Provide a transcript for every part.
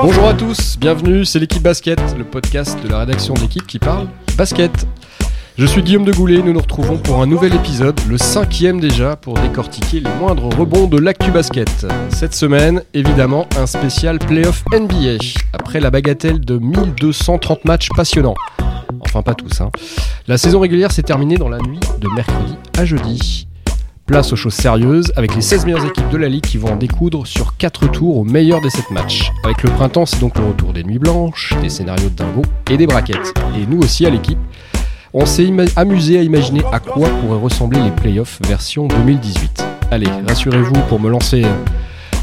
Bonjour à tous, bienvenue, c'est l'équipe basket, le podcast de la rédaction de l'équipe qui parle basket. Je suis Guillaume de Goulet, nous nous retrouvons pour un nouvel épisode, le cinquième déjà, pour décortiquer les moindres rebonds de l'actu basket. Cette semaine, évidemment, un spécial playoff NBA, après la bagatelle de 1230 matchs passionnants. Enfin pas tous, hein. La saison régulière s'est terminée dans la nuit de mercredi à jeudi. Place aux choses sérieuses, avec les 16 meilleures équipes de la ligue qui vont en découdre sur 4 tours au meilleur des 7 matchs. Avec le printemps, c'est donc le retour des nuits blanches, des scénarios de dingo et des braquettes. Et nous aussi à l'équipe, on s'est amusé à imaginer à quoi pourraient ressembler les playoffs version 2018. Allez, rassurez-vous, pour me lancer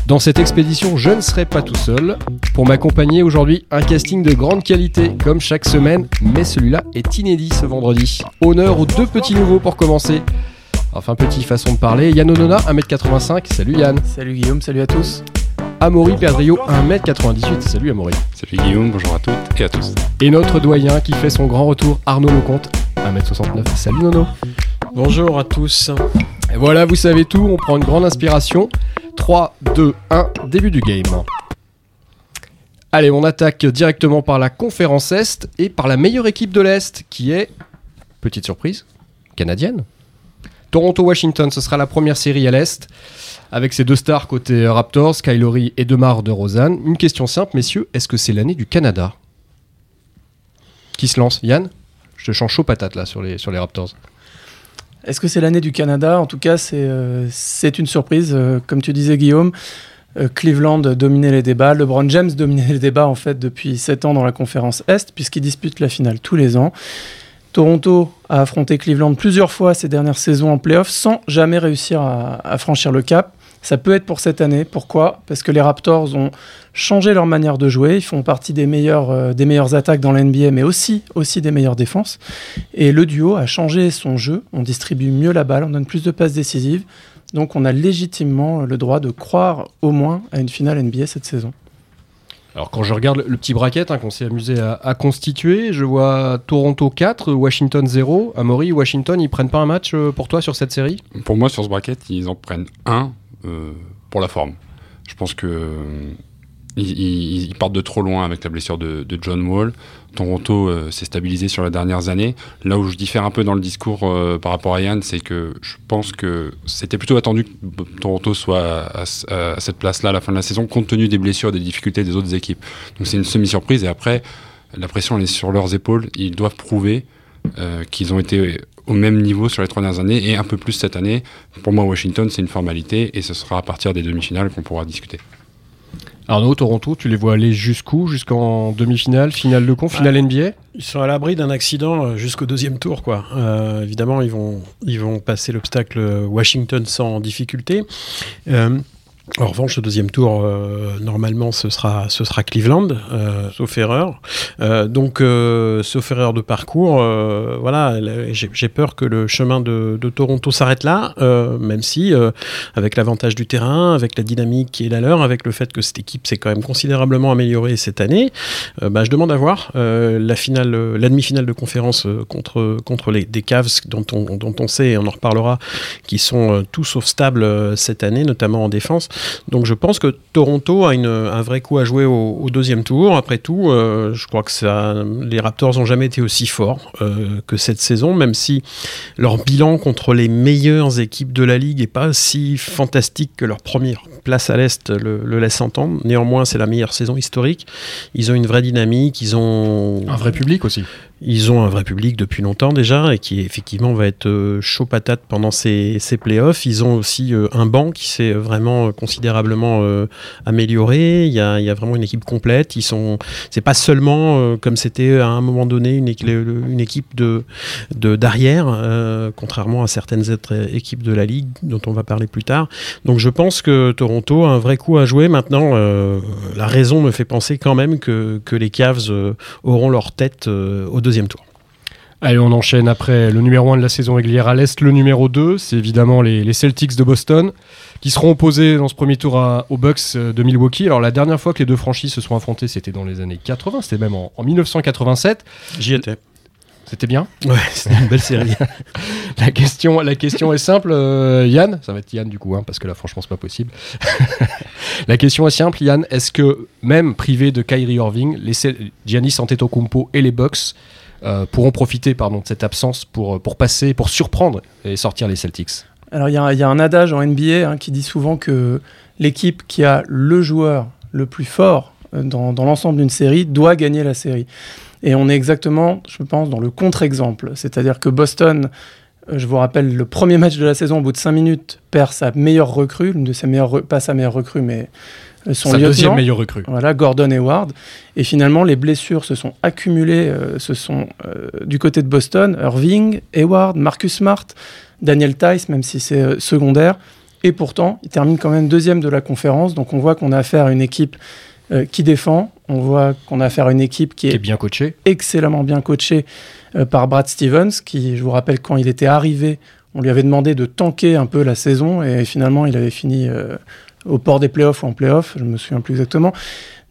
dans cette expédition, je ne serai pas tout seul. Pour m'accompagner aujourd'hui, un casting de grande qualité, comme chaque semaine, mais celui-là est inédit ce vendredi. Honneur aux deux petits nouveaux pour commencer. Enfin, petite façon de parler. Yann Onona, 1m85. Salut Yann. Salut Guillaume, salut à tous. Amaury Perdrio, 1m98. Salut Amaury. Salut Guillaume, bonjour à toutes et à tous. Et notre doyen qui fait son grand retour, Arnaud Lecomte, 1m69. Salut Nono. Bonjour à tous. Et voilà, vous savez tout, on prend une grande inspiration. 3, 2, 1, début du game. Allez, on attaque directement par la conférence Est et par la meilleure équipe de l'Est qui est, petite surprise, canadienne. Toronto-Washington, ce sera la première série à l'Est, avec ses deux stars côté Raptors, Kylori et Demar de Rosanne. Une question simple, messieurs, est-ce que c'est l'année du Canada? Qui se lance? Yann? Je te change chaud patate là sur les, sur les Raptors. Est-ce que c'est l'année du Canada? En tout cas, c'est euh, une surprise. Euh, comme tu disais, Guillaume, euh, Cleveland dominait les débats. LeBron James dominait les débats en fait depuis 7 ans dans la conférence Est, puisqu'il dispute la finale tous les ans. Toronto a affronté Cleveland plusieurs fois ces dernières saisons en playoff sans jamais réussir à, franchir le cap. Ça peut être pour cette année. Pourquoi? Parce que les Raptors ont changé leur manière de jouer. Ils font partie des meilleures, euh, des meilleures attaques dans l'NBA, mais aussi, aussi des meilleures défenses. Et le duo a changé son jeu. On distribue mieux la balle, on donne plus de passes décisives. Donc on a légitimement le droit de croire au moins à une finale NBA cette saison. Alors quand je regarde le petit bracket hein, qu'on s'est amusé à, constituer, je vois Toronto 4, Washington 0. Amaury, Washington, ils prennent pas un match euh, pour toi sur cette série? Pour moi, sur ce bracket, ils en prennent un euh, pour la forme. Je pense que ils, partent de trop loin avec la blessure de, John Wall. Toronto euh, s'est stabilisé sur les dernières années. Là où je diffère un peu dans le discours euh, par rapport à Yann, c'est que je pense que c'était plutôt attendu que Toronto soit à, cette place-là à la fin de la saison, compte tenu des blessures et des difficultés des autres équipes. Donc c'est une semi-surprise. Et après, la pression est sur leurs épaules. Ils doivent prouver euh, qu'ils ont été au même niveau sur les trois dernières années et un peu plus cette année. Pour moi, Washington, c'est une formalité et ce sera à partir des demi-finales qu'on pourra discuter. Arnaud, Toronto, tu les vois aller jusqu'où? Jusqu'en demi-finale, finale de con, finale NBA Ils sont à l'abri d'un accident euh, jusqu'au deuxième tour. quoi. Euh, évidemment, ils vont, ils vont passer l'obstacle Washington sans difficulté. Euh, en revanche, le deuxième tour, euh, normalement, ce sera, ce sera Cleveland, euh, sauf erreur. Euh, donc, sauf erreur de parcours, voilà, j'ai peur que le chemin de, de Toronto s'arrête là, même si, avec l'avantage du terrain, avec la dynamique qui est la leur, avec le fait que cette équipe s'est quand même considérablement améliorée cette année, bah, je demande à voir la finale, la demi-finale de conférence contre, contre les, des Cavs dont on, dont on sait, et on en reparlera, qui sont tout sauf stables cette année, notamment en défense. Donc je pense que Toronto a un vrai coup à jouer au, deuxième tour. Après tout, euh, je crois que les Raptors n'ont jamais été aussi forts euh, que cette saison, même si leur bilan contre les meilleures équipes de la ligue n'est pas si fantastique que leur première place à l'Est le, laisse entendre. Néanmoins, c'est la meilleure saison historique. Ils ont une vraie dynamique, ils ont... Un vrai public aussi. Ils ont un vrai public depuis longtemps déjà et qui effectivement va être euh, chaud patate pendant ces, ces playoffs. Ils ont aussi euh, un banc qui s'est vraiment euh, considérablement amélioré. Il y, a, il y, a, vraiment une équipe complète. Ils sont, c'est pas seulement comme c'était à un moment donné une, une équipe de, d'arrière, contrairement à certaines autres équipes de la ligue dont on va parler plus tard. Donc je pense que Toronto a un vrai coup à jouer. Maintenant, la raison me fait penser quand même que, que les Cavs auront leur tête au deuxième tour. Allez, on enchaîne après le numéro 1 de la saison régulière à l'Est. Le numéro 2, c'est évidemment les, Celtics de Boston, qui seront opposés dans ce premier tour aux Bucks de Milwaukee. Alors, la dernière fois que les deux franchises se sont affrontées, c'était dans les années 80, c'était même en, 1987. J'y étais. C'était bien Ouais, c'était une belle série. la, question, la question est simple, euh, Yann. Ça va être Yann du coup, hein, parce que là, franchement, c'est pas possible. la question est simple, Yann. Est-ce que même privé de Kyrie Irving, les Giannis Antetokounmpo et les Bucks euh, pourront profiter pardon, de cette absence pour, pour passer, pour surprendre et sortir les Celtics? Alors, il y, y, a un adage en NBA hein, qui dit souvent que l'équipe qui a le joueur le plus fort euh, dans, dans l'ensemble d'une série doit gagner la série. Et on est exactement, je pense, dans le contre-exemple. C'est-à-dire que Boston, euh, je vous rappelle, le premier match de la saison, au bout de 5 minutes, perd sa meilleure recrue, une de ses meilleures, pas sa meilleure recrue, mais euh, son sa deuxième meilleure recrue. Voilà, Gordon Hayward. Et finalement, les blessures se sont accumulées euh, ce sont, euh, du côté de Boston. Irving, Hayward, Marcus Smart, Daniel Tice, même si c'est euh, secondaire. Et pourtant, il termine quand même deuxième de la conférence. Donc on voit qu'on a affaire à une équipe qui défend. On voit qu'on a affaire à une équipe qui est, Qui est bien coaché. excellemment bien coachée euh, par Brad Stevens, qui, je vous rappelle, quand il était arrivé, on lui avait demandé de tanker un peu la saison. Et finalement, il avait fini euh, au port des playoffs ou en playoffs, je me souviens plus exactement.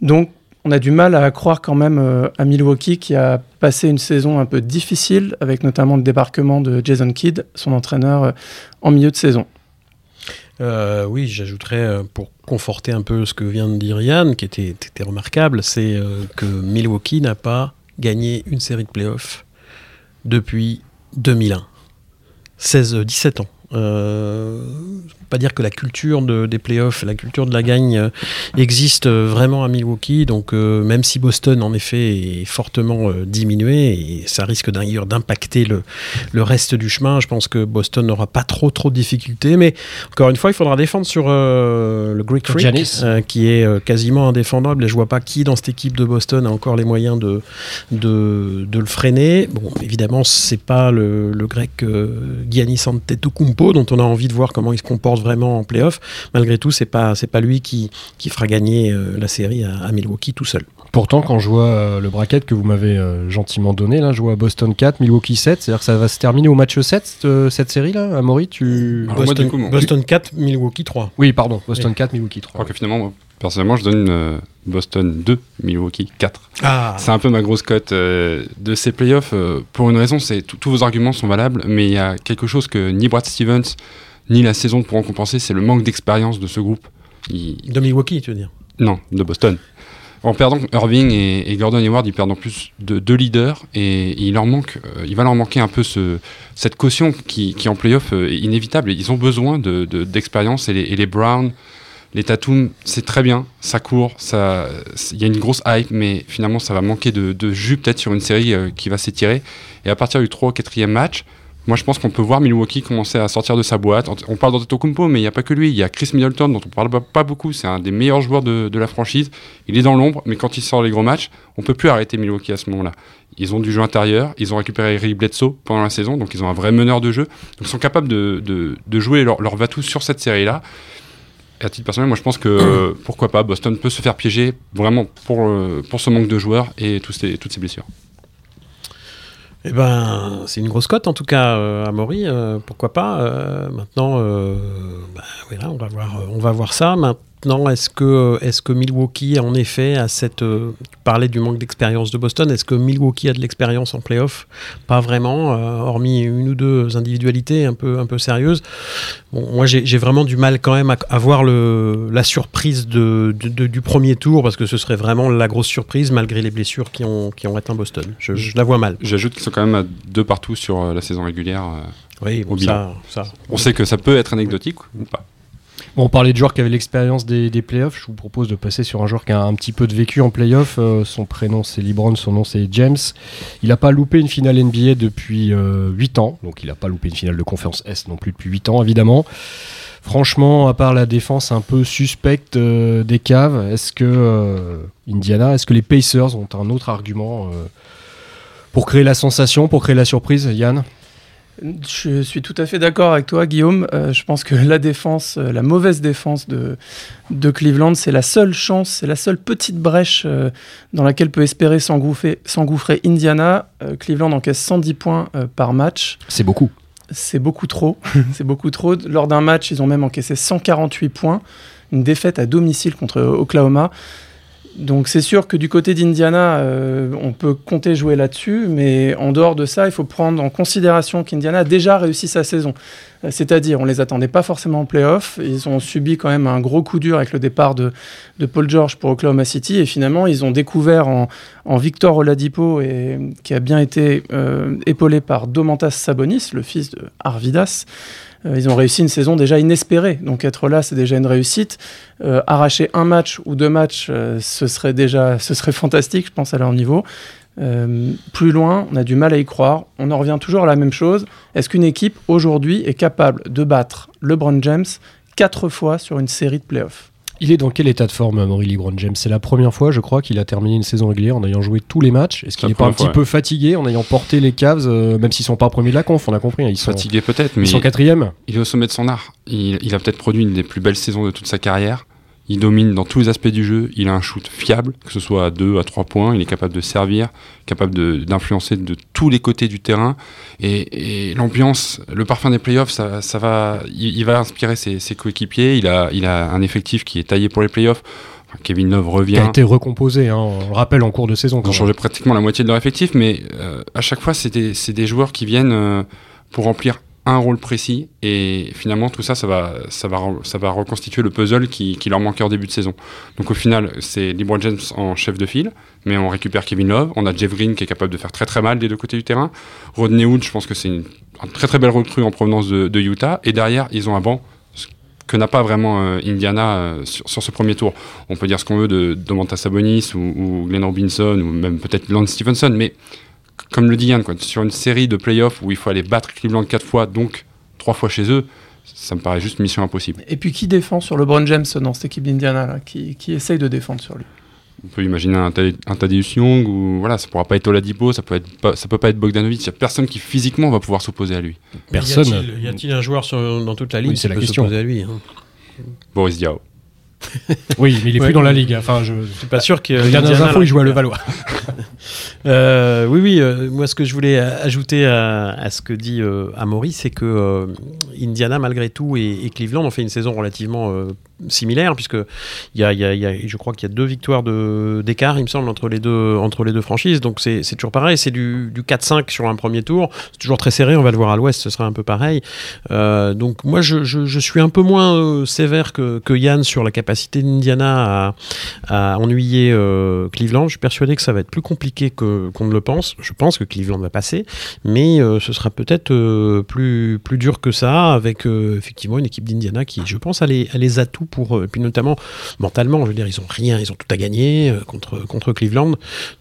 Donc, on a du mal à croire quand même euh, à Milwaukee qui a passé une saison un peu difficile, avec notamment le débarquement de Jason Kidd, son entraîneur, en milieu de saison. Euh, oui, j'ajouterais euh, pour conforter un peu ce que vient de dire Yann, qui était, remarquable, c'est euh, que Milwaukee n'a pas gagné une série de playoffs depuis 2001. 16, 17 ans. Pas dire que la culture de, des playoffs, la culture de la gagne euh, existe euh, vraiment à Milwaukee. Donc euh, même si Boston en effet est fortement diminué et ça risque d'ailleurs d'impacter le, le reste du chemin, je pense que Boston n'aura pas trop trop de difficultés. Mais encore une fois, il faudra défendre sur le Greek Freak, qui est quasiment indéfendable. Et je vois pas qui dans cette équipe de Boston a encore les moyens de, de, de le freiner. Bon, évidemment, c'est pas le, le grec Giannis Antetokounmpo dont on a envie de voir comment il se comporte vraiment en playoff. Malgré tout, c'est pas c'est pas lui qui, qui fera gagner euh, la série à, à Milwaukee tout seul. Pourtant, quand je vois euh, le bracket que vous m'avez euh, gentiment donné, là, je vois Boston 4, Milwaukee 7. C'est-à-dire que ça va se terminer au match 7, cette, cette série-là, Amaury tu... Alors, moi, Boston, du coup, mon- Boston 4, Milwaukee 3. Oui, pardon, Boston 4, Milwaukee Je 3. crois que finalement, moi, personnellement, je donne euh, Boston 2, Milwaukee 4. Ah, C'est un peu ma grosse cote euh, de ces playoffs. euh, pour une raison, c'est tous vos arguments sont valables, mais il y a quelque chose que ni Brad Stevens ni la saison ne pourront compenser, c'est le manque d'expérience de ce groupe. Il- de Milwaukee, tu veux dire? Non, de Boston. En perdant Irving et, et Gordon Hayward, ils perdent en plus de deux leaders et, il leur manque, euh, il va leur manquer un peu ce, cette caution qui, qui en playoff euh, est inévitable. Ils ont besoin de- de- d'expérience et, les, et les Tatum, c'est très bien, ça court, ça, il y a une grosse hype, mais finalement ça va manquer de, de jus peut-être sur une série euh, qui va s'étirer. Et à partir du 3 ou 4e match, moi, je pense qu'on peut voir Milwaukee commencer à sortir de sa boîte. On parle d'Antetokounmpo, mais il n'y a pas que lui. Il y a Chris Middleton, dont on parle pas- beaucoup. C'est un des meilleurs joueurs de, la franchise. Il est dans l'ombre, mais quand il sort les gros matchs, on peut plus arrêter Milwaukee à ce moment-là. Ils ont du jeu intérieur. Ils ont récupéré Eric Bledsoe pendant la saison, donc ils ont un vrai meneur de jeu. Ils sont capables de, jouer leur, leur va-tout sur cette série-là. Et à titre personnel, moi je pense que pourquoi pas, Boston peut se faire piéger vraiment pour, euh, pour ce manque de joueurs et toutes ces blessures. Eh ben, c'est une grosse cote en tout cas, euh, Amaury. euh, pourquoi pas euh, Maintenant, euh, bah, voilà, on va voir, on va voir ça. Maintenant, est-ce que, est-ce que Milwaukee en effet a cette, euh, tu parlais du manque d'expérience de Boston. Est-ce que Milwaukee a de l'expérience en playoff? Pas vraiment, euh, hormis une ou deux individualités un peu, un peu sérieuses. Bon, moi, j'ai vraiment du mal quand même à, à voir le, la surprise de, de- de- du premier tour parce que ce serait vraiment la grosse surprise malgré les blessures qui ont, qui ont atteint Boston. Je, je la vois mal. J'ajoute qu'ils sont quand même à deux partout sur euh, la saison régulière. euh. Oui, bon, ça. On sait que ça peut être anecdotique ou pas. On parlait de joueurs qui avaient l'expérience des, playoffs. Je vous propose de passer sur un joueur qui a un petit peu de vécu en playoffs. Euh, son prénom c'est LeBron, son nom c'est James. Il n'a pas loupé une finale NBA depuis euh, 8 ans. Donc il n'a pas loupé une finale de conférence S non plus depuis 8 ans évidemment. Franchement, à part la défense un peu suspecte euh, des caves, est-ce que euh, Indiana, est-ce que les Pacers ont un autre argument euh, pour créer la sensation, pour créer la surprise, Yann? Je suis tout à fait d'accord avec toi, Guillaume. Euh, je pense que la défense, euh, la mauvaise défense de, de Cleveland, c'est la seule chance, c'est la seule petite brèche euh, dans laquelle peut espérer s'engouffrer Indiana. Cleveland encaisse 110 points par match. C'est beaucoup. C'est beaucoup trop. c'est beaucoup trop. Lors d'un match, ils ont même encaissé 148 points. Une défaite à domicile contre Oklahoma. Donc c'est sûr que du côté d'Indiana, euh, on peut compter jouer là-dessus, mais en dehors de ça, il faut prendre en considération qu'Indiana a déjà réussi sa saison. Euh, C'est-à-dire, on les attendait pas forcément en playoff, ils ont subi quand même un gros coup dur avec le départ de, Paul George pour Oklahoma City, et finalement, ils ont découvert en, Victor Oladipo, et, qui a bien été euh, épaulé par Domantas Sabonis, le fils de Arvidas, ils ont réussi une saison déjà inespérée. Donc être là, c'est déjà une réussite. Euh, arracher un match ou deux matchs, euh, ce serait déjà, ce serait fantastique, je pense, à leur niveau. Euh, plus loin, on a du mal à y croire. On en revient toujours à la même chose. Est-ce qu'une équipe aujourd'hui est capable de battre LeBron James quatre fois sur une série de playoffs? Il est dans quel état de forme, Maury LeBron James C'est la première fois, je crois, qu'il a terminé une saison régulière en ayant joué tous les matchs. Est-ce qu'il n'est pas un petit peu fatigué en ayant porté les Cavs, euh, même s'ils sont pas premiers de la conf, on a compris, hein, ils sont, Fatigué peut-être, mais ils sont quatrième il est au sommet de son art. Il, il a peut-être produit une des plus belles saisons de toute sa carrière. Il domine dans tous les aspects du jeu. Il a un shoot fiable, que ce soit à 2, à 3 points. Il est capable de servir, capable d'influencer de, tous les côtés du terrain. Et, et l'ambiance, le parfum des playoffs, ça, ça va, il, il va inspirer ses, ses coéquipiers. Il a, il a un effectif qui est taillé pour les playoffs. Kevin Love qui a revient. été recomposé, hein, on le rappelle, en cours de saison. Ils ont changé pratiquement la moitié de leur effectif, mais euh, à chaque fois, c'est des, des joueurs qui viennent euh, pour remplir un rôle précis, et finalement, tout ça, ça va, ça va, ça va reconstituer le puzzle qui, leur manquait en début de saison. Donc au final, c'est LeBron James en chef de file, mais on récupère Kevin Love, on a Jeff Green qui est capable de faire très très mal des deux côtés du terrain, Rodney Hood, je pense que c'est une, très très belle recrue en provenance de, Utah, et derrière, ils ont un banc que n'a pas vraiment euh, Indiana euh, sur, ce premier tour. On peut dire ce qu'on veut de Domantas Sabonis ou, ou Glenn Robinson ou même peut-être Lance Stevenson, mais comme le dit Yann, quoi, sur une série de playoffs où il faut aller battre Cleveland quatre fois, donc trois fois chez eux, ça me paraît juste mission impossible. Et puis qui défend sur LeBron James dans cette équipe d'Indiana qui, qui essaye de défendre sur lui? On peut imaginer un, un Thaddeus Young ou voilà, ça pourra pas être Oladipo, ça peut être ça peut pas être Bogdanovic. Il y a personne qui physiquement va pouvoir s'opposer à lui. Personne. Y a-t-il- un joueur sur- dans toute la ligue Oui, c'est qui la peut question. s'opposer à lui hein? Boris Diaw. Oui, mais il est Ouais. plus dans la ligue. Enfin, je... Je suis pas sûr que. Les dernières infos, il joue à Levallois. Euh, oui, oui. euh, moi, ce que je voulais euh, ajouter à, ce que dit Amaury, c'est que Indiana, malgré tout, et, Cleveland ont fait une saison relativement similaire, puisque y a, je crois qu'il y a deux victoires d'écart, il me semble, entre les deux, entre les deux franchises. Donc c'est toujours pareil. C'est du, du 4-5 sur un premier tour. C'est toujours très serré. On va le voir à l'Ouest, ce sera un peu pareil. Donc moi, je, suis un peu moins sévère que, Yann sur la capacité d'Indiana à, ennuyer Cleveland. Je suis persuadé que ça va être plus compliqué que- qu'on ne le pense. Je pense que Cleveland va passer, mais euh, ce sera peut-être euh, plus, plus dur que ça, avec euh, effectivement une équipe d'Indiana qui, je pense, a les, a les atouts pour, euh, puis notamment mentalement, je veux dire, ils ont rien, ils ont tout à gagner euh, contre, contre Cleveland.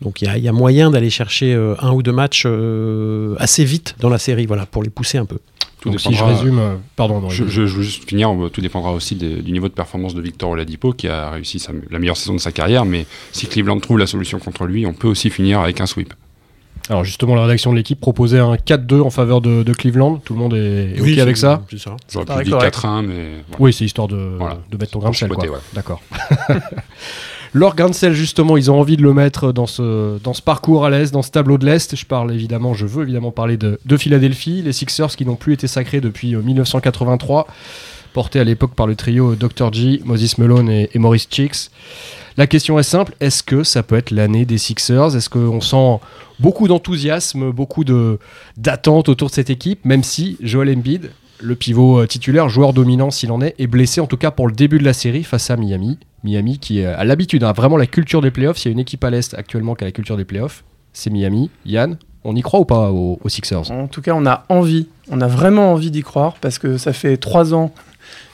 Donc il y a, y a moyen d'aller chercher euh, un ou deux matchs euh, assez vite dans la série, voilà, pour les pousser un peu. Tout Donc si je résume, euh, pardon, non, Je, je- je veux juste finir, euh, tout dépendra aussi de- du niveau de performance de Victor Oladipo qui a réussi sa- la meilleure saison de sa carrière, mais si Cleveland trouve la solution contre lui, on peut aussi finir avec un sweep. Alors justement, la rédaction de l'équipe proposait un 4-2 en faveur de, de Cleveland. Tout le monde est, est OK Oui, avec ça. J'aurais pu dire correct. 4-1, mais voilà. Oui, c'est histoire de, Voilà. de mettre ton grain de sel. D'accord. Sel, justement, ils ont envie de le mettre dans ce, parcours à l'Est, dans ce tableau de l'Est. Je parle évidemment, je veux évidemment parler de, de Philadelphie, les Sixers qui n'ont plus été sacrés depuis euh, 1983, portés à l'époque par le trio Dr. G, Moses Malone et, Maurice Cheeks. La question est simple, est-ce que ça peut être l'année des Sixers? Est-ce qu'on sent beaucoup d'enthousiasme, beaucoup d'attente autour de cette équipe, même si Joel Embiid, le pivot euh, titulaire, joueur dominant s'il en est, est blessé en tout cas pour le début de la série face à Miami. Miami qui euh, a l'habitude, a vraiment la culture des playoffs. S'il y a une équipe à l'Est actuellement qui a la culture des playoffs, c'est Miami. Yann, on y croit ou pas aux, aux Sixers? En tout cas, on a envie, on a vraiment envie d'y croire parce que ça fait trois ans,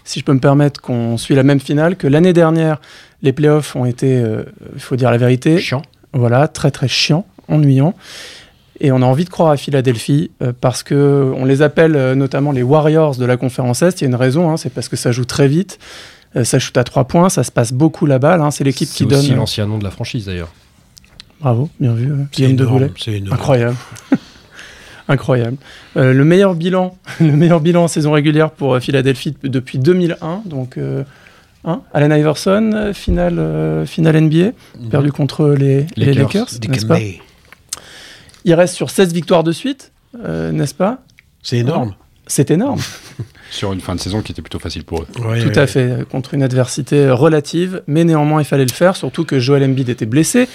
si je peux me permettre, qu'on suit la même finale, que l'année dernière, les playoffs ont été, euh, il faut dire la vérité, Chiant. voilà, très très chiant, ennuyant. Et on a envie de croire à Philadelphie euh, parce que on les appelle euh, notamment les Warriors de la conférence Est. Il y a une raison, hein, c'est parce que ça joue très vite, euh, ça shoot à trois points, ça se passe beaucoup la balle. hein, c'est l'équipe C'est qui aussi donne. l'ancien nom de la franchise d'ailleurs. Bravo, bien vu, C'est Guillaume de Goulet. c'est. Incroyable. Incroyable. Euh, le meilleur bilan, le meilleur bilan en saison régulière pour euh, Philadelphie de- depuis 2001. Donc, euh, hein, Allen Iverson, finale, euh, finale NBA, Mhm. perdu contre les, les Lakers. Lakers, n'est-ce pas. Il reste sur 16 victoires de suite, euh, n'est-ce pas? C'est énorme. c'est énorme. Sur une fin de saison qui était plutôt facile pour eux. Ouais, Tout à fait, contre une adversité relative, mais néanmoins il fallait le faire, surtout que Joel Embiid était blessé.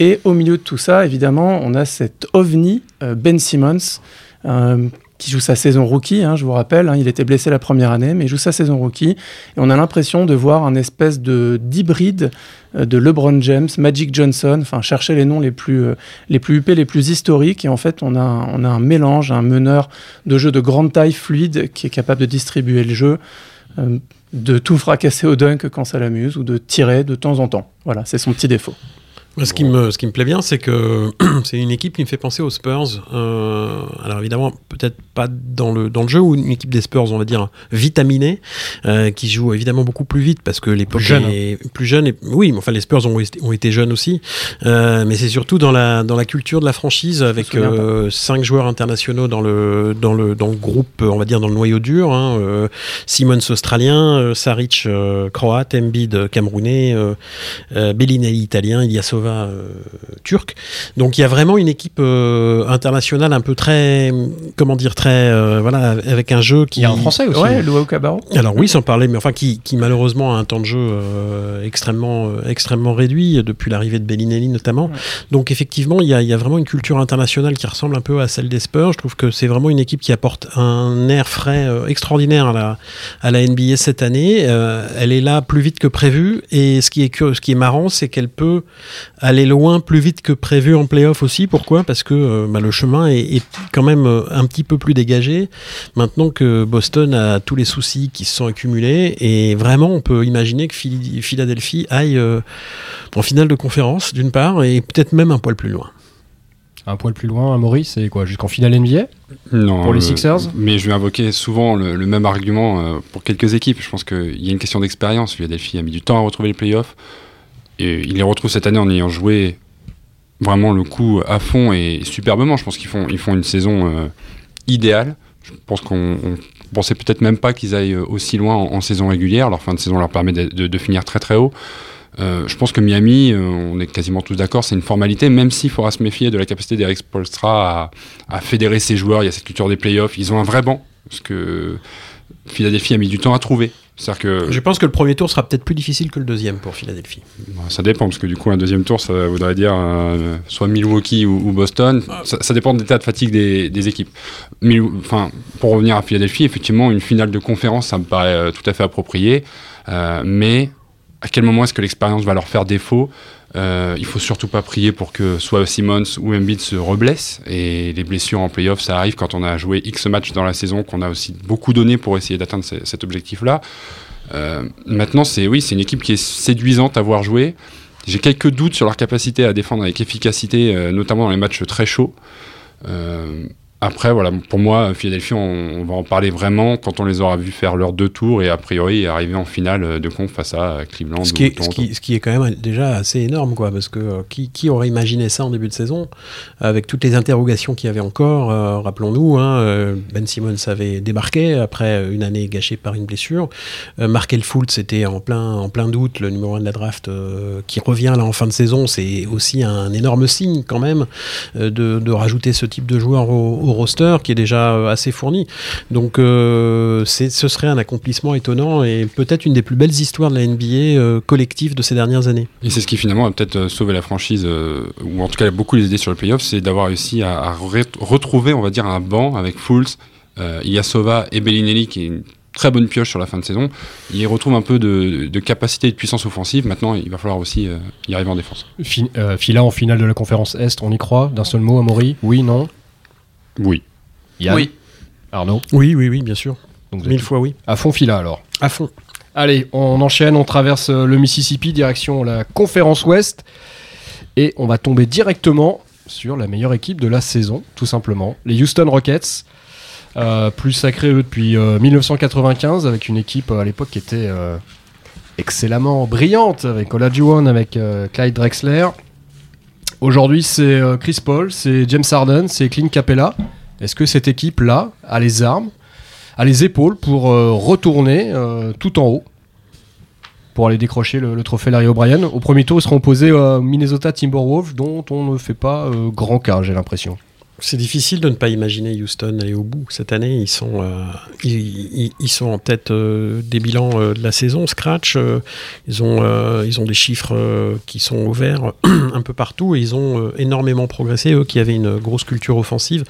Et au milieu de tout ça, évidemment, on a cet ovni, euh, Ben Simmons, euh, qui joue sa saison rookie, hein, je vous rappelle, hein, il était blessé la première année, mais il joue sa saison rookie. Et on a l'impression de voir un espèce de d'hybride euh, de LeBron James, Magic Johnson, enfin chercher les noms les plus, euh, les plus huppés, les plus historiques. Et en fait, on a, on a un mélange, un meneur de jeu de grande taille fluide qui est capable de distribuer le jeu. Euh, de tout fracasser au dunk quand ça l'amuse ou de tirer de temps en temps. Voilà, c'est son petit défaut. Ce qui, me, ce qui me plaît bien, c'est que c'est une équipe qui me fait penser aux Spurs. Euh, alors évidemment, peut-être pas dans le, dans le jeu, ou une équipe des Spurs, on va dire, vitaminée, euh, qui joue évidemment beaucoup plus vite parce que l'époque est plus jeune. Et, oui, mais enfin les Spurs ont, ont été jeunes aussi. Euh, mais c'est surtout dans la, dans la culture de la franchise avec cinq joueurs internationaux dans le, dans, le, dans le groupe, on va dire dans le noyau dur. Hein, Simmons australien, Saric croate, Embiid camerounais, Bellinelli italien, Ilyasova euh, turc. Donc il y a vraiment une équipe euh, internationale un peu très, comment dire, très, euh, voilà, avec un jeu qui. Il y a un français aussi. Ouais, Alors oui, sans parler, mais enfin qui, qui malheureusement a un temps de jeu extrêmement, extrêmement réduit depuis l'arrivée de Bellinelli notamment. Donc effectivement, il y, a, il y, a, vraiment une culture internationale qui ressemble un peu à celle des Spurs. Je trouve que c'est vraiment une équipe qui apporte un air frais extraordinaire à la, à la NBA cette année. elle est là plus vite que prévu et ce qui est, ce qui est marrant, c'est qu'elle peut aller loin plus vite que prévu en playoff aussi. Pourquoi? Parce que euh, bah, le chemin est, quand même euh, un petit peu plus dégagé maintenant que Boston a tous les soucis qui se sont accumulés. Et vraiment, on peut imaginer que Philadelphie aille euh, en finale de conférence, d'une part, et peut-être même un poil plus loin. Un poil plus loin, Maurice, c'est quoi? Jusqu'en finale NBA Non. Pour les Sixers? Mais je vais invoquer souvent le, même argument pour quelques équipes. Je pense qu'il y a une question d'expérience. Philadelphie a mis du temps à retrouver les playoffs et il les retrouve cette année en ayant joué vraiment le coup à fond et superbement. Je pense qu'ils font, ils font une saison euh, idéale. Je pense qu'on pensait peut-être même pas qu'ils aillent aussi loin en, saison régulière. Leur fin de saison leur permet de, finir très très haut. Euh, je pense que Miami, euh, on est quasiment tous d'accord, c'est une formalité, même s'il faudra se méfier de la capacité d'Eric Polstra à, à, fédérer ses joueurs. Il y a cette culture des playoffs. Ils ont un vrai banc, parce que Philadelphie a mis du temps à trouver. Que... Je pense que le premier tour sera peut-être plus difficile que le deuxième pour Philadelphie. Ça dépend, parce que du coup, un deuxième tour, ça voudrait dire euh, soit Milwaukee ou, Boston. Ah. Ça, dépend de l'état de fatigue des, équipes. enfin, pour revenir à Philadelphie, effectivement, une finale de conférence, ça me paraît euh, tout à fait approprié. Euh, mais à quel moment est-ce que l'expérience va leur faire défaut? Euh, il faut surtout pas prier pour que soit Simmons ou Embiid se reblessent. Et les blessures en playoff, ça arrive quand on a joué X matchs dans la saison, qu'on a aussi beaucoup donné pour essayer d'atteindre cet objectif-là. Euh, maintenant, c'est oui, c'est une équipe qui est séduisante à voir jouer. J'ai quelques doutes sur leur capacité à défendre avec efficacité, euh, notamment dans les matchs très chauds. Après, voilà, pour moi, Philadelphie, on, va en parler vraiment quand on les aura vus faire leurs deux tours et a priori arriver en finale de conf face à Cleveland. Ce qui, est, ce, qui, est, quand même déjà assez énorme, quoi, parce que euh, qui, aurait imaginé ça en début de saison? Avec toutes les interrogations qu'il y avait encore euh, Rappelons-nous, hein, euh, Ben Simmons avait débarqué après une année gâchée par une blessure. Markel Fultz c'était en plein, en plein doute, le numéro 1 de la draft qui revient là en fin de saison. C'est aussi un énorme signe quand même de, de, rajouter ce type de joueur au, au roster qui est déjà euh, assez fourni. Donc euh, ce serait un accomplissement étonnant et peut-être une des plus belles histoires de la NBA euh, collective de ces dernières années. Et c'est ce qui finalement a peut-être sauvé la franchise, ou en tout cas beaucoup les idées sur le playoff, c'est d'avoir réussi à, retrouver, on va dire, un banc avec Fultz, Ilyasova et Bellinelli qui est une très bonne pioche sur la fin de saison. Il retrouve un peu de, capacité et de puissance offensive. Maintenant, il va falloir aussi y arriver en défense. Fila en finale de la conférence Est, on y croit D'un seul mot, Amaury? Oui, non? Oui. Oui. Arnaud Oui, oui, oui, bien sûr. Donc, Mille fois oui. À fond fila alors. À fond. Allez, on enchaîne, on traverse euh, le Mississippi, direction la conférence Ouest. Et on va tomber directement sur la meilleure équipe de la saison, tout simplement. Les Houston Rockets. Euh, plus sacrés eux depuis 1995, euh, avec une équipe à l'époque qui était excellemment brillante, avec Olajuwon, avec Clyde Drexler. Aujourd'hui, c'est euh, Chris Paul, c'est James Harden, c'est Clint Capella. Est-ce que cette équipe-là a les armes, a les épaules pour euh, retourner euh, tout en haut pour aller décrocher le, trophée Larry O'Brien? Au premier tour, ils seront opposés à Minnesota Timberwolves, dont on ne fait pas grand cas, j'ai l'impression. C'est difficile de ne pas imaginer Houston aller au bout. Cette année, ils sont, euh, ils, sont en tête euh, des bilans euh, de la saison. Scratch, ils, ont, ils ont des chiffres qui sont ouverts un peu partout et ils ont énormément progressé. Eux qui avaient une grosse culture offensive,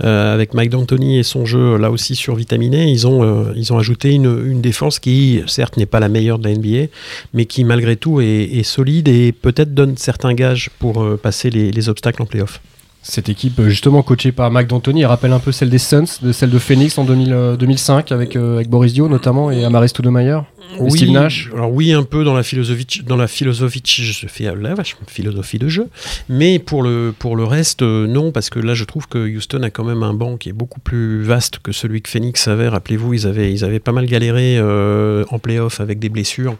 avec Mike D'Antoni et son jeu là aussi survitaminé, ils ont, ils ont ajouté une, une défense qui, certes, n'est pas la meilleure de la NBA, mais qui malgré tout est, est solide et peut-être donne certains gages pour passer les, les obstacles en playoff. Cette équipe, euh, justement coachée par Mike D'Antoni, rappelle un peu celle des Suns, celle de Phoenix en 2005 avec, euh, avec Boris Dio notamment et Amaris Stoudemire oui, Nash. Alors oui, un peu dans la philosophie, dans la philosophie, je fais la vache, philosophie de jeu, mais pour le pour le reste, euh, non, parce que là, je trouve que Houston a quand même un banc qui est beaucoup plus vaste que celui que Phoenix avait. Rappelez-vous, ils avaient ils avaient pas mal galéré euh, en playoff avec des blessures,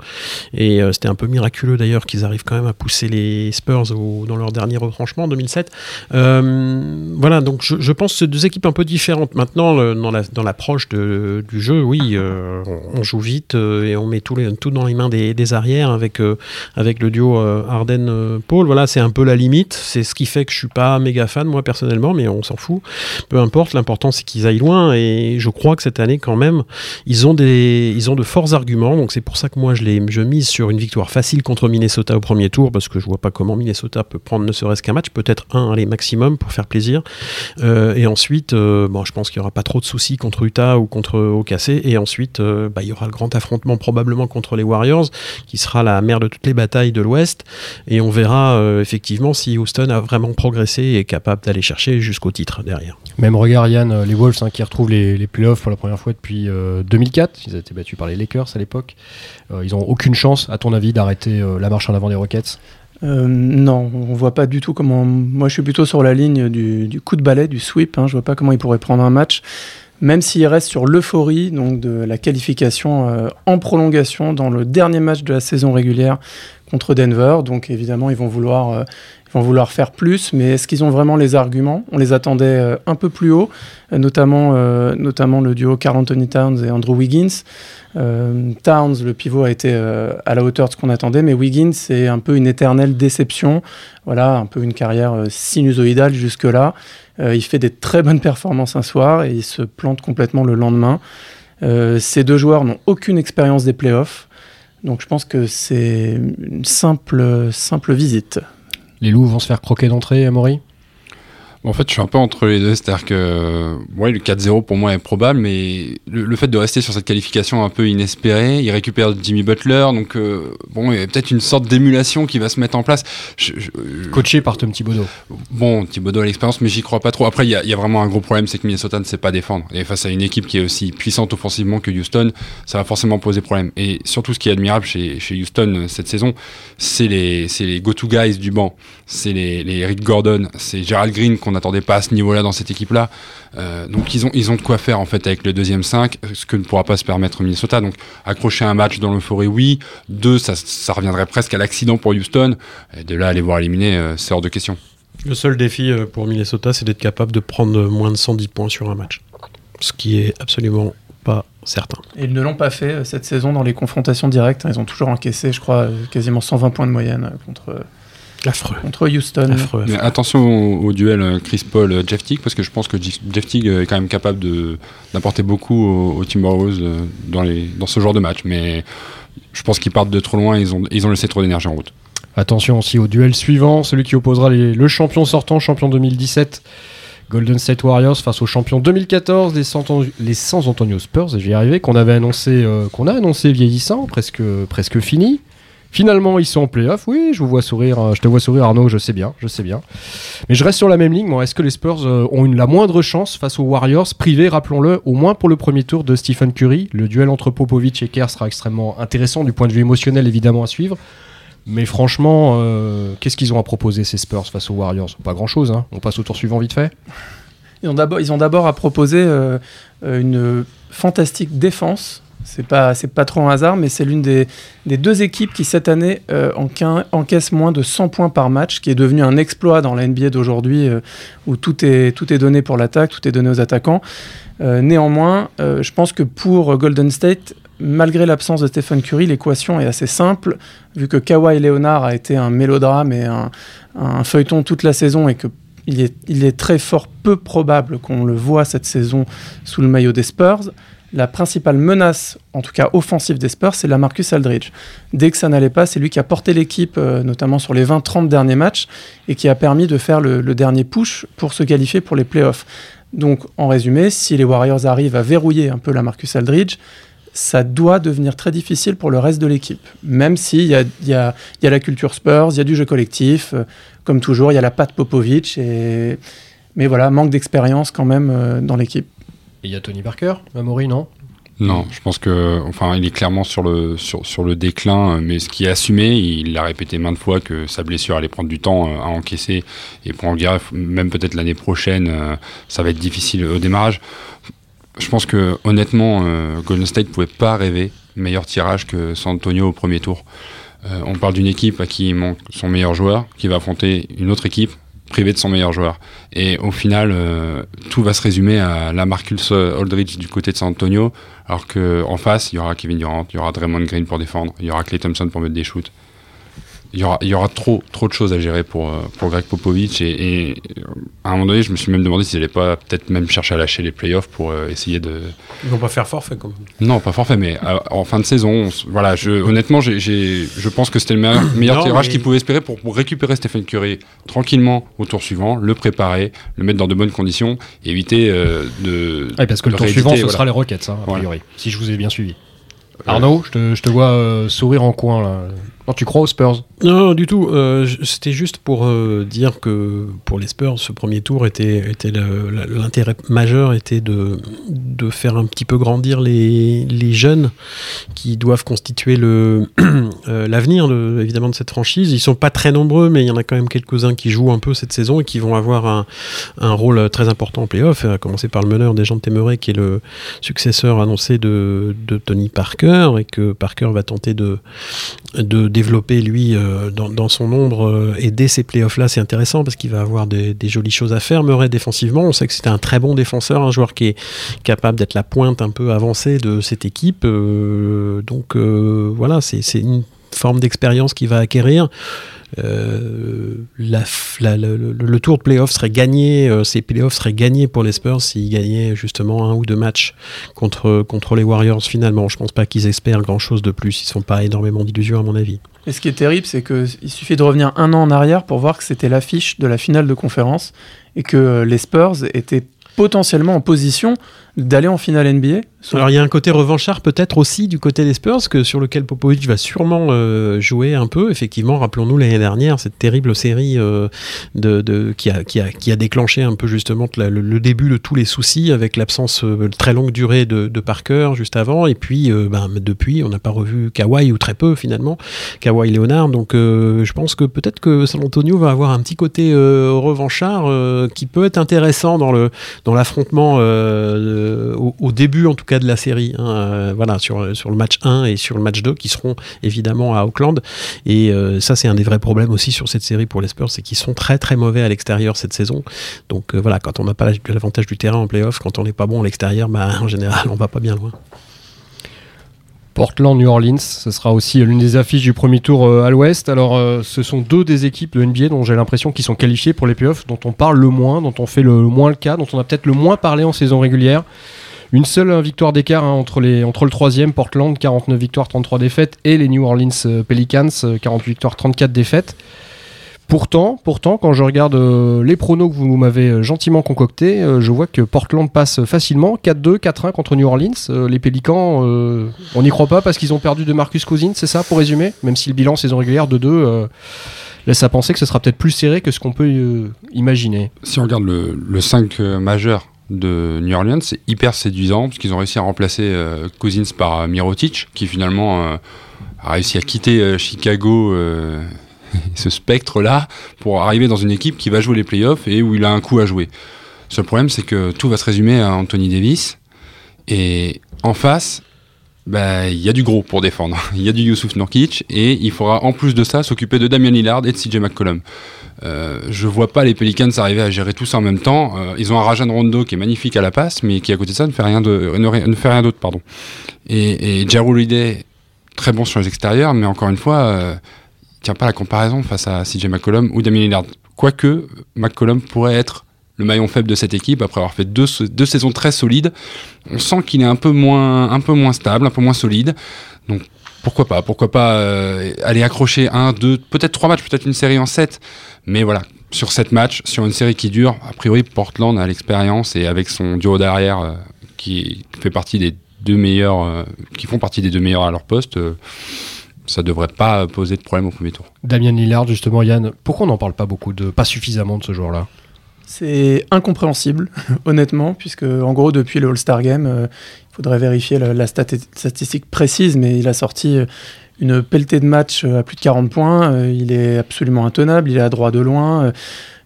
et euh, c'était un peu miraculeux d'ailleurs qu'ils arrivent quand même à pousser les Spurs dans leur dernier retranchement en 2007. voilà, donc je, pense que deux équipes un peu différentes. Maintenant, dans la dans l'approche du jeu, oui, on joue vite et on met tout, dans les mains des, arrières avec, euh, avec le duo euh, Arden-Paul. voilà, c'est un peu la limite. C'est ce qui fait que je suis pas méga fan, moi, personnellement, mais on s'en fout. Peu importe, l'important, c'est qu'ils aillent loin. Et je crois que cette année, quand même, ils ont, des, ils ont de forts arguments. Donc c'est pour ça que moi, je, je mise sur une victoire facile contre Minnesota au premier tour, parce que je vois pas comment Minnesota peut prendre ne serait-ce qu'un match, peut-être un, allez, maximum, pour faire plaisir. Euh, et ensuite, bon, je pense qu'il y aura pas trop de soucis contre Utah ou contre OKC. Et ensuite, bah, il y aura le grand affrontement probablement contre les Warriors, qui sera la mère de toutes les batailles de l'Ouest. Et on verra euh, effectivement si Houston a vraiment progressé et est capable d'aller chercher jusqu'au titre derrière. Même regard, Yann, euh, les Wolves hein, qui retrouvent les, playoffs pour la première fois depuis 2004. Euh, ils ont été battus par les Lakers à l'époque. ils n'ont aucune chance, à ton avis, d'arrêter la marche en avant des Rockets? Non, on voit pas du tout comment. Moi, je suis plutôt sur la ligne du, coup de balai, du sweep. Hein. Je vois pas comment ils pourraient prendre un match même s'il reste sur l'euphorie de la qualification euh, en prolongation dans le dernier match de la saison régulière contre Denver. Donc évidemment, ils vont vouloir, euh, vont vouloir faire plus, mais est-ce qu'ils ont vraiment les arguments? On les attendait euh, un peu plus haut, notamment, notamment le duo Carl Anthony Towns et Andrew Wiggins. Towns, le pivot, a été à la hauteur de ce qu'on attendait, mais Wiggins, c'est un peu une éternelle déception. Voilà, un peu une carrière sinusoïdale jusque-là. Euh, il fait des très bonnes performances un soir et il se plante complètement le lendemain. Euh, ces deux joueurs n'ont aucune expérience des playoffs. Donc je pense que c'est une simple, simple visite. Les loups vont se faire croquer d'entrée, Amaury? En fait, je suis un peu entre les deux. C'est-à-dire que ouais, le 4-0 pour moi est probable, mais le, fait de rester sur cette qualification un peu inespérée, il récupère Jimmy Butler, donc euh, bon, il y a peut-être une sorte d'émulation qui va se mettre en place. Je, Coaché par Tom Thibodeau. Bon, Thibodeau a l'expérience, mais j'y crois pas trop. Après, il y, y, a vraiment un gros problème, c'est que Minnesota ne sait pas défendre. Et face à une équipe qui est aussi puissante offensivement que Houston, ça va forcément poser problème. Et surtout, ce qui est admirable chez, chez Houston euh, cette saison, c'est les, les go-to guys du banc. C'est les, les Rick Gordon, c'est Gerald Green qu'on n'attendait pas à ce niveau-là dans cette équipe-là. Euh, donc ils ont, ils ont de quoi faire en fait avec le deuxième 5, ce que ne pourra pas se permettre Minnesota. Donc accrocher un match dans l'euphorie, oui. Deux, ça, ça reviendrait presque à l'accident pour Houston. Et de là, aller voir éliminer, euh, c'est hors de question. Le seul défi euh, pour Minnesota, c'est d'être capable de prendre moins de 110 points sur un match. Ce qui est absolument pas certain. Et ils ne l'ont pas fait cette saison dans les confrontations directes. Ils ont toujours encaissé, je crois, quasiment 120 points de moyenne contre Affreux. Contre Houston. Mais attention au, duel euh, Chris Paul-Jeff euh, Teague, parce que je pense que Jeff Teague est quand même capable d'apporter beaucoup au, au Timberwolves euh, dans, les, dans ce genre de match. Mais je pense qu'ils partent de trop loin, ils ont, ils ont laissé trop d'énergie en route. Attention aussi au duel suivant, celui qui opposera le champion sortant, champion 2017. Golden State Warriors face au champion 2014 les, les San Antonio Spurs, j'y y arriver, qu'on avait annoncé, qu'on a annoncé vieillissant, presque, presque fini. Finalement, ils sont en playoff. Oui, je vous vois sourire. Euh, je te vois sourire, Arnaud. Je sais bien, je sais bien. Mais je reste sur la même ligne. Est-ce que les Spurs euh, ont une, la moindre chance face aux Warriors privés, rappelons-le, au moins pour le premier tour de Stephen Curry? Le duel entre Popovic et Kerr sera extrêmement intéressant du point de vue émotionnel, évidemment, à suivre. Mais franchement, euh, qu'est-ce qu'ils ont à proposer ces Spurs face aux Warriors? Pas grand-chose. Hein. On passe au tour suivant vite fait. Ils ont d'abord à proposer une fantastique défense c'est pas, c'est pas trop un hasard, mais c'est l'une des, deux équipes qui, cette année, euh, encaisse moins de 100 points par match, qui est devenu un exploit dans la NBA d'aujourd'hui, euh, où tout est, tout est donné pour l'attaque, tout est donné aux attaquants. Euh, néanmoins, je pense que pour Golden State, malgré l'absence de Stephen Curry, l'équation est assez simple, vu que Kawhi Leonard a été un mélodrame et un, un feuilleton toute la saison, et que il est, il est très fort peu probable qu'on le voit cette saison sous le maillot des Spurs. La principale menace, en tout cas offensive des Spurs, c'est la Marcus Aldridge. Dès que ça n'allait pas, c'est lui qui a porté l'équipe, euh, notamment sur les 20-30 derniers matchs, et qui a permis de faire le, dernier push pour se qualifier pour les playoffs. Donc, en résumé, si les Warriors arrivent à verrouiller un peu la Marcus Aldridge, ça doit devenir très difficile pour le reste de l'équipe. Même s'il y a, y, la culture Spurs, il y a du jeu collectif, euh, comme toujours, il y a la patte Popovic, mais voilà, manque d'expérience quand même euh, dans l'équipe. Il y a Tony Parker, Amaury, non? Non, je pense que, enfin, il est clairement sur le, déclin, mais ce qui est assumé, il l'a répété maintes fois que sa blessure allait prendre du temps euh, à encaisser et pour en même peut-être l'année prochaine, euh, ça va être difficile au démarrage. Je pense que, honnêtement, euh, Golden State pouvait pas rêver meilleur tirage que San Antonio au premier tour. Euh, on parle d'une équipe à qui il manque son meilleur joueur, qui va affronter une autre équipe privé de son meilleur joueur. Et au final, euh, tout va se résumer à la Marcus Aldridge du côté de San Antonio, alors qu'en face, il y aura Kevin Durant, il y aura Draymond Green pour défendre, il y aura Clay Thompson pour mettre des shoots. Il y aura, il y aura trop, trop de choses à gérer pour, euh, pour Greg Popovich. Et, et, à un moment donné, je me suis même demandé s'ils n'allaient pas peut-être même chercher à lâcher les playoffs pour euh, essayer de. Ils vont pas faire forfait comme. Non, pas forfait, mais euh, en fin de saison, on voilà, je, honnêtement, j'ai, j'ai- je pense que c'était le meilleur, meilleur Non, tirage mais- qu'ils pouvaient espérer pour, pour récupérer Stephen Curry tranquillement au tour suivant, le préparer, le mettre dans de bonnes conditions, et éviter euh, de. Ouais, parce que le tour rééditer, suivant, ce voilà. sera les Rockets, hein, a Voilà. priori, si je vous ai bien suivi. Arnaud, je te, je te vois euh, sourire en coin là. Non, tu crois aux Spurs Non, du tout. Euh, C'était juste pour euh, dire que pour les Spurs, ce premier tour était, l'intérêt majeur était de, faire un petit peu grandir les, jeunes qui doivent constituer euh, l'avenir de- évidemment de cette franchise. Ils sont pas très nombreux, mais il y en a quand même quelques-uns qui jouent un peu cette saison et qui vont avoir un, rôle très important en playoff. À commencer par le meneur des gens de Temeray, qui est le successeur annoncé de, Tony Parker et que Parker va tenter de développer lui euh, dans, son ombre euh, et dès ces playoffs là c'est intéressant parce qu'il va avoir des, jolies choses à faire Murray défensivement. On sait que c'était un très bon défenseur un joueur qui est capable d'être la pointe un peu avancée de cette équipe. Euh, donc euh, voilà c'est une forme d'expérience qu'il va acquérir euh, le, tour de playoff serait gagné, euh, ces playoffs seraient gagnés pour les Spurs s'ils gagnaient justement un ou deux matchs contre, contre les Warriors finalement. Je pense pas qu'ils espèrent grand chose de plus, ils ne font pas énormément d'illusions à mon avis. Et ce qui est terrible, c'est qu'il suffit de revenir un an en arrière pour voir que c'était l'affiche de la finale de conférence et que les Spurs étaient potentiellement en position d'aller en finale NBA. Alors il y a un côté revanchard peut-être aussi du côté des Spurs que sur lequel Popovic va sûrement euh, jouer un peu. Effectivement, rappelons-nous l'année dernière cette terrible série euh, de, de- qui, a, qui, a, qui a déclenché un peu justement le, début de tous les soucis avec l'absence euh, très longue durée de, Parker juste avant et puis euh, ben, depuis on n'a pas revu Kawhi ou très peu finalement Kawhi Leonard. Donc je pense que peut-être que San Antonio va avoir un petit côté revanchard qui peut être intéressant dans le dans l'affrontement au, début en tout cas de la série. hein, euh, voilà sur le match 1 et sur le match 2 qui seront évidemment à Auckland. Et euh, ça c'est un des vrais problèmes aussi sur cette série pour les Spurs, c'est qu'ils sont très très mauvais à l'extérieur cette saison. Donc euh, voilà, quand on n'a pas la- l'avantage du terrain en playoff, quand on n'est pas bon à l'extérieur, bah, en général on va pas bien loin. Portland, New Orleans, ce sera aussi l'une des affiches du premier tour euh, à l'ouest. Alors, euh, ce sont deux des équipes de NBA dont j'ai l'impression qu'ils sont qualifiés pour les playoffs, dont on parle le moins, dont on fait le moins le cas, dont on a peut-être le moins parlé en saison régulière. Une seule euh, victoire d'écart hein, entre, entre le troisième, Portland, 49 victoires, 33 défaites, et les New Orleans euh, Pelicans, euh, 48 victoires, 34 défaites. Pourtant, quand je regarde euh, les pronos que vous m'avez euh, gentiment concoctés, euh, je vois que Portland passe facilement 4-2, 4-1 contre New Orleans. Les Pélicans, on n'y croit pas parce qu'ils ont perdu de Marcus Cousins, c'est ça pour résumer? Même si le bilan saison régulière de 2 euh, laisse à penser que ce sera peut-être plus serré que ce qu'on peut imaginer. Si on regarde le, le 5 euh, majeur de New Orleans, c'est hyper séduisant parce qu'ils ont réussi à remplacer Cousins par Mirotic, qui finalement a réussi à quitter Chicago, ce spectre-là, pour arriver dans une équipe qui va jouer les playoffs et où il a un coup à jouer. Le seul problème, c'est que tout va se résumer à Anthony Davis. Et en face, bah, il y a du gros pour défendre. Il y a du Youssouf Nurkic et il faudra en plus de ça s'occuper de Damian Lillard et de CJ McCollum. Euh, je vois pas les Pelicans arriver à gérer tout ça en même temps. Euh, ils ont un Rajan Rondo qui est magnifique à la passe, mais qui à côté de ça ne fait rien de ri- ne fait rien d'autre, pardon. Et, et Holiday, très bon sur les extérieurs, mais encore une fois, euh, tient pas la comparaison face à CJ McCollum ou Damian Lillard. Quoique, McCollum pourrait être le maillon faible de cette équipe après avoir fait deux, deux saisons très solides. On sent qu'il est un peu moins, un peu moins stable, un peu moins solide. Donc pourquoi pas? Pourquoi pas euh, aller accrocher un, deux, peut-être trois matchs, peut-être une série en sept. Mais voilà, sur sept matchs, sur une série qui dure, a priori Portland a l'expérience et avec son duo derrière euh, qui fait partie des deux meilleurs, euh, qui font partie des deux meilleurs à leur poste. Ça devrait pas poser de problème au premier tour. Damien Lillard, justement, Yann, pourquoi on n'en parle pas beaucoup de, pas suffisamment de ce joueur-là? C'est incompréhensible, honnêtement, puisque en gros, depuis le All-Star Game, euh, il faudrait vérifier la, statistique précise, mais il a sorti euh, une pelletée de matchs euh, à plus de 40 points. il est absolument intenable, il est à droit de loin.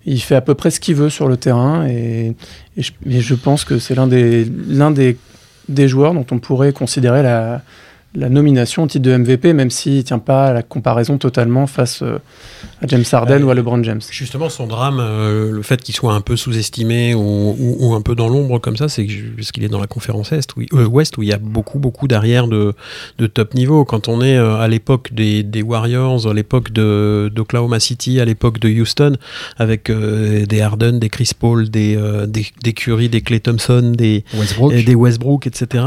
il fait à peu près ce qu'il veut sur le terrain. Et, je, pense que c'est l'un des, des, des joueurs dont on pourrait considérer la, la nomination au titre de MVP, même s'il ne tient pas à la comparaison totalement face euh, à James Harden ou à LeBron James. Justement, son drame, euh, le fait qu'il soit un peu sous-estimé ou, un peu dans l'ombre comme ça, c'est parce qu'il est dans la conférence Est, où, euh, Ouest où il y a beaucoup, beaucoup d'arrière de, top niveau. Quand on est à l'époque des, Warriors, à l'époque d'Oklahoma City, à l'époque de Houston, avec des Harden, des Chris Paul, des, des, Curry, des Clay Thompson, des Westbrook, des Westbrook etc.,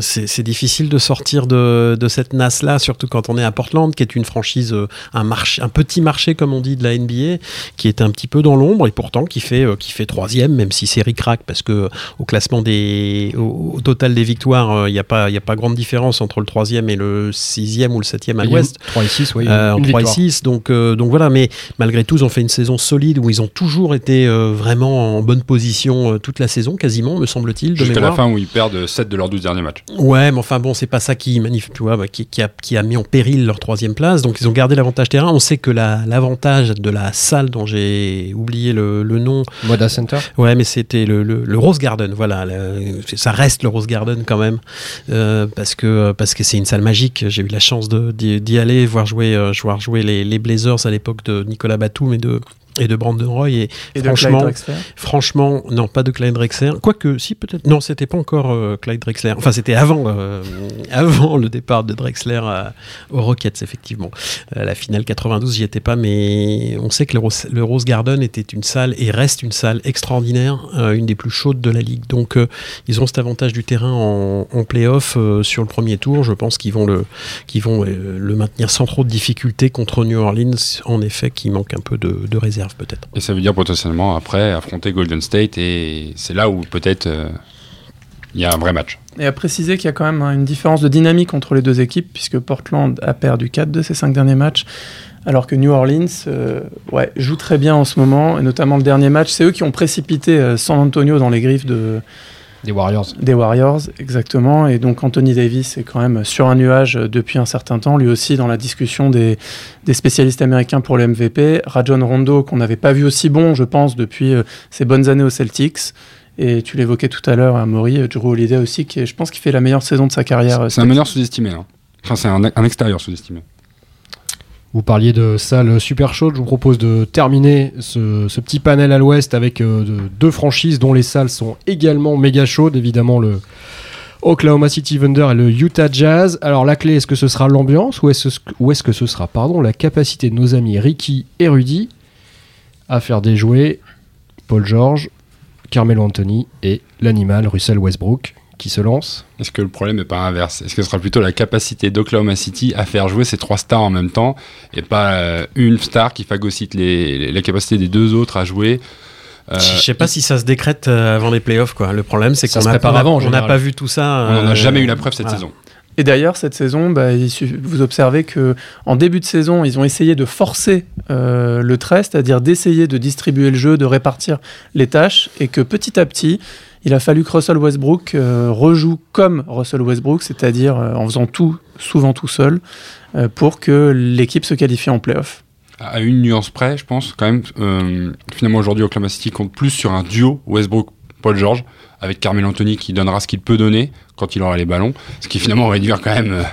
c'est difficile de sortir de de, cette NAS-là, surtout quand on est à Portland, qui est une franchise, euh, un, marché, un petit marché, comme on dit, de la NBA, qui est un petit peu dans l'ombre et pourtant qui fait, euh, qui fait troisième, même si c'est ric parce que au classement des. Au, total des victoires, il euh, n'y a, pas, a pas grande différence entre le troisième et le sixième ou le septième à l'ouest. 3 et 6, oui. en 3 et 6, donc, donc voilà, mais malgré tout, ils ont fait une saison solide où ils ont toujours été vraiment en bonne position toute la saison, quasiment, me semble-t-il. Jusqu'à la fin où ils perdent 7 de leurs 12 derniers matchs. Ouais, mais enfin bon, c'est pas ça qui tu vois, bah, qui, a, qui, a, mis en péril leur troisième place. Donc ils ont gardé l'avantage terrain. On sait que l'avantage de la salle dont j'ai oublié le, le, nom. Moda Center Ouais, mais c'était le, le, Rose Garden. Voilà, ça reste le Rose Garden quand même. Euh, parce que parce que c'est une salle magique. J'ai eu la chance d'y aller, voir jouer, euh, voir jouer les, les Blazers à l'époque de Nicolas Batum et de, et de Brandon Roy et, franchement franchement non pas de Clyde Drexler. Quoique si peut-être. Non c'était pas encore euh, Clyde Drexler. Enfin c'était avant euh, avant le départ de Drexler aux Rockets effectivement. Euh, la finale 92 j'y étais pas mais on sait que le Rose, Garden était une salle et reste une salle extraordinaire une des plus chaudes de la ligue. Donc ils ont cet avantage du terrain en, en playoff sur le premier tour. Je pense qu'ils vont le qu'ils vont le maintenir sans trop de difficultés contre New Orleans en effet qui manque un peu de, de réserve peut-être. Et ça veut dire potentiellement après affronter Golden State et c'est là où peut-être euh, il y a un vrai match. Et à préciser qu'il y a quand même une différence de dynamique entre les deux équipes puisque Portland a perdu 4 de ses 5 derniers matchs alors que New Orleans euh, ouais, joue très bien en ce moment et notamment le dernier match. C'est eux qui ont précipité euh, San Antonio dans les griffes de, des Warriors. Des Warriors, exactement. Et donc Anthony Davis est quand même sur un nuage depuis un certain temps, lui aussi dans la discussion des, des spécialistes américains pour le MVP. Rajon Rondo, qu'on n'avait pas vu aussi bon, je pense, depuis euh, ses bonnes années aux Celtics. Et tu l'évoquais tout à l'heure, Maury, euh, Drew Holiday aussi, qui je pense qu'il fait la meilleure saison de sa carrière. C'est un meneur sous-estimé. Hein. Enfin, c'est un, un extérieur sous-estimé. Vous parliez de salles super chaudes. Je vous propose de terminer ce, petit panel à l'ouest avec euh, deux franchises dont les salles sont également méga chaudes. Évidemment, le Oklahoma City Thunder et le Utah Jazz. Alors, la clé, est-ce que ce sera l'ambiance ou est-ce est que ce sera pardon, la capacité de nos amis Ricky et Rudy à faire déjouer Paul George, Carmelo Anthony et l'animal Russell Westbrook? Qui se lance. Est-ce que le problème n'est pas inverse? Est-ce que ce sera plutôt la capacité d'Oklahoma City à faire jouer ces trois stars en même temps et pas euh, une star qui phagocyte les, la capacité des deux autres à jouer? Euh, je sais pas si ça se décrète euh, avant les playoffs. Quoi. Le problème, c'est qu'on n'a pas, on pas vu tout ça. On n'en a jamais eu la preuve cette saison. Et d'ailleurs, cette saison, bah, vous observez que en début de saison, ils ont essayé de forcer le trait, c'est-à-dire d'essayer de distribuer le jeu, de répartir les tâches, et que petit à petit, il a fallu que Russell Westbrook euh, rejoue comme Russell Westbrook, c'est-à-dire euh, en faisant tout, souvent tout seul, euh, pour que l'équipe se qualifie en playoff. À une nuance près, je pense, quand même, finalement aujourd'hui, Oklahoma City compte plus sur un duo Westbrook-Paul George, avec Carmel Anthony qui donnera ce qu'il peut donner quand il aura les ballons, ce qui finalement réduire quand même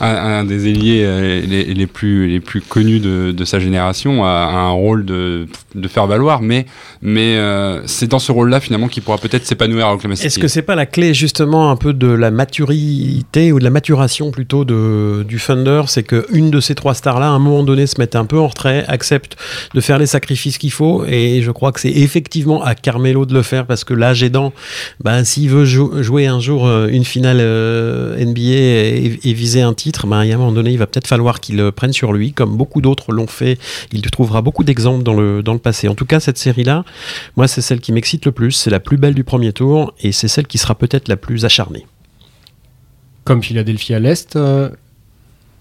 un, des ailiers euh, les, plus, les plus connus de, de sa génération, a, un rôle de, de faire valoir, mais, mais euh, c'est dans ce rôle-là finalement qu'il pourra peut-être s'épanouir à Oklahoma. Est-ce que c'est pas la clé justement un peu de la maturité ou de la maturation plutôt de, du Thunder? C'est qu'une de ces trois stars-là, à un moment donné, se mette un peu en retrait, accepte de faire les sacrifices qu'il faut, et je crois que c'est effectivement à Carmelo de le faire parce que l'âge aidant, ben, s'il veut jouer un jour euh, une finale NBA et, viser un titre, ben, a un moment donné, il va peut-être falloir qu'il euh, prenne sur lui, comme beaucoup d'autres l'ont fait. Il trouvera beaucoup d'exemples dans le, dans le passé. En tout cas, cette série-là, moi, c'est celle qui m'excite le plus. C'est la plus belle du premier tour et c'est celle qui sera peut-être la plus acharnée. Comme Philadelphie à l'Est, euh,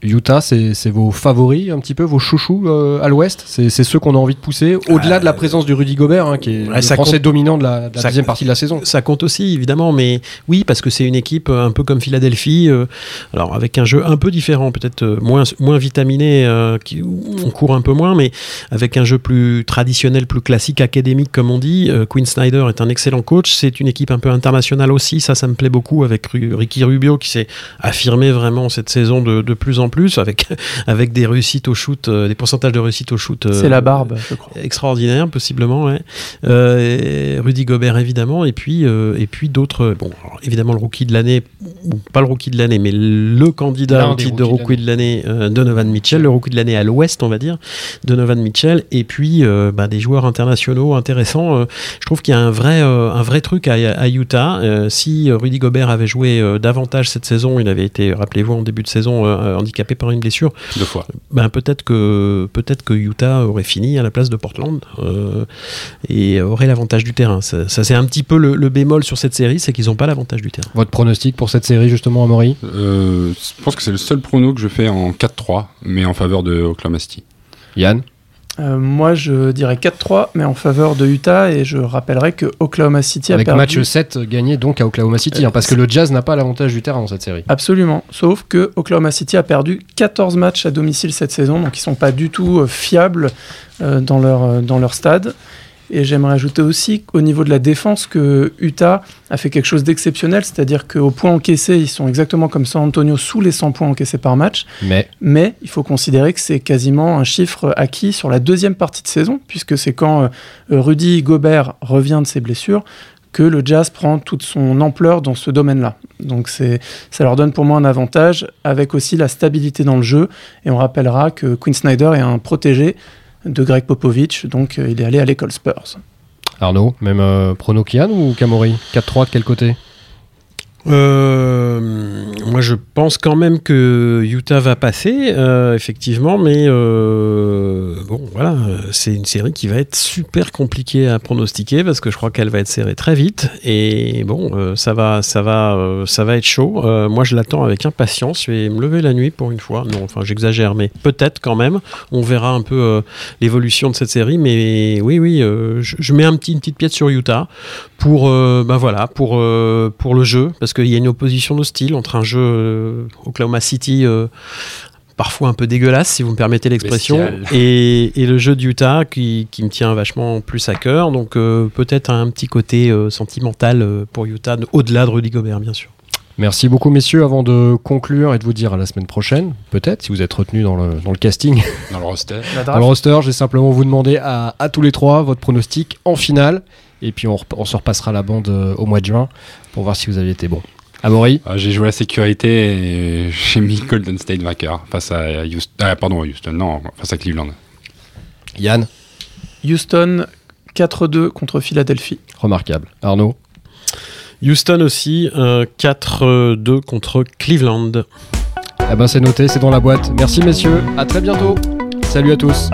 Utah, c'est vos favoris un petit peu, vos chouchous euh, à l'ouest? C'est ceux qu'on a envie de pousser, au-delà de la présence du Rudy Gobert, hein, qui est le français dominant de la, deuxième partie de la saison. Ça compte aussi, évidemment, mais oui, parce que c'est une équipe euh, un peu comme Philadelphie, euh, alors avec un jeu un peu différent, peut-être moins, moins vitaminé, qui, on court un peu moins, mais avec un jeu plus traditionnel, plus classique, académique, comme on dit. Quinn Snyder est un excellent coach, c'est une équipe un peu internationale aussi, ça, ça me plaît beaucoup, avec Ricky Rubio qui s'est affirmé vraiment cette saison de, de plus en plus, avec, avec des réussites au shoot, euh, des pourcentages de réussite au shoot. Euh, c'est la barbe, je crois. Extraordinaire, possiblement, ouais. Euh, Rudy Gobert, évidemment, et puis, et puis d'autres. Bon, évidemment, le rookie de l'année, ou pas le rookie de l'année, mais le candidat au titre de rookie de l'année, Donovan Mitchell, le rookie de l'année à l'ouest, on va dire, Donovan Mitchell, et puis bah, des joueurs internationaux intéressants. je trouve qu'il y a un vrai, un vrai truc à, à Utah. si Rudy Gobert avait joué davantage cette saison, il avait été, rappelez-vous, en début de saison, handicapé par une blessure. Deux fois. Ben, peut-être que, peut-être que Utah aurait fini à la place de Portland euh, et aurait l'avantage du terrain. Ça, c'est un petit peu le, bémol sur cette série, c'est qu'ils n'ont pas l'avantage du terrain. Votre pronostic pour cette série, justement, Amaury? Euh, Je pense que c'est le seul prono que je fais en 4-3, mais en faveur de Oklahoma City. Yann? Euh, moi, je dirais 4-3, mais en faveur de Utah. Et je rappellerai que Oklahoma City Avec a perdu. match 7 gagné donc à Oklahoma City, hein, parce que le Jazz n'a pas l'avantage du terrain dans cette série. Absolument. Sauf que Oklahoma City a perdu 14 matchs à domicile cette saison, donc ils ne sont pas du tout euh, fiables euh, dans, leur, dans leur stade. Et j'aimerais ajouter aussi qu'au niveau de la défense, que Utah a fait quelque chose d'exceptionnel, c'est-à-dire qu'au point encaissé, ils sont exactement comme San Antonio sous les 100 points encaissés par match. Mais, Mais il faut considérer que c'est quasiment un chiffre acquis sur la deuxième partie de saison, puisque c'est quand euh, Rudy Gobert revient de ses blessures que le jazz prend toute son ampleur dans ce domaine-là. Donc c'est, ça leur donne pour moi un avantage, avec aussi la stabilité dans le jeu. Et on rappellera que Quinn Snyder est un protégé de Greg Popovich, donc euh, il est allé à l'école Spurs. Arnaud, même euh, prono Kian ou Camori? 4-3 de quel côté? Euh, moi, je pense quand même que Utah va passer, euh, effectivement, mais euh, bon, voilà, c'est une série qui va être super compliquée à pronostiquer parce que je crois qu'elle va être serrée très vite et bon, ça va, ça va, ça va être chaud. moi, je l'attends avec impatience. Je vais me lever la nuit pour une fois. Non, enfin, j'exagère, mais peut-être quand même. On verra un peu l'évolution de cette série, mais oui, oui, je, mets une petite pièce sur Utah pour, ben voilà, pour pour le jeu parce qu'il y a une opposition de style entre un jeu euh, Oklahoma City euh, parfois un peu dégueulasse, si vous me permettez l'expression, et, le jeu d'Utah qui, qui, me tient vachement plus à cœur. Donc euh, peut-être un petit côté sentimental pour Utah, au-delà de Rudy Gobert, bien sûr. Merci beaucoup, messieurs. Avant de conclure et de vous dire à la semaine prochaine, peut-être, si vous êtes retenus dans le, dans le casting. Dans le roster. dans le roster, j'ai simplement vous demander à, à, tous les trois votre pronostic en finale. Et puis on, on se repassera la bande au mois de juin pour voir si vous aviez été bon. Amaury ah, J'ai joué la sécurité et j'ai mis Golden State vainqueur face à Houston. Ah, pardon, Houston, non, face à Cleveland. Yann Houston 4-2 contre Philadelphie. Remarquable. Arnaud Houston aussi, 4-2 contre Cleveland. Eh ben c'est noté, c'est dans la boîte. Merci messieurs, à très bientôt. Salut à tous.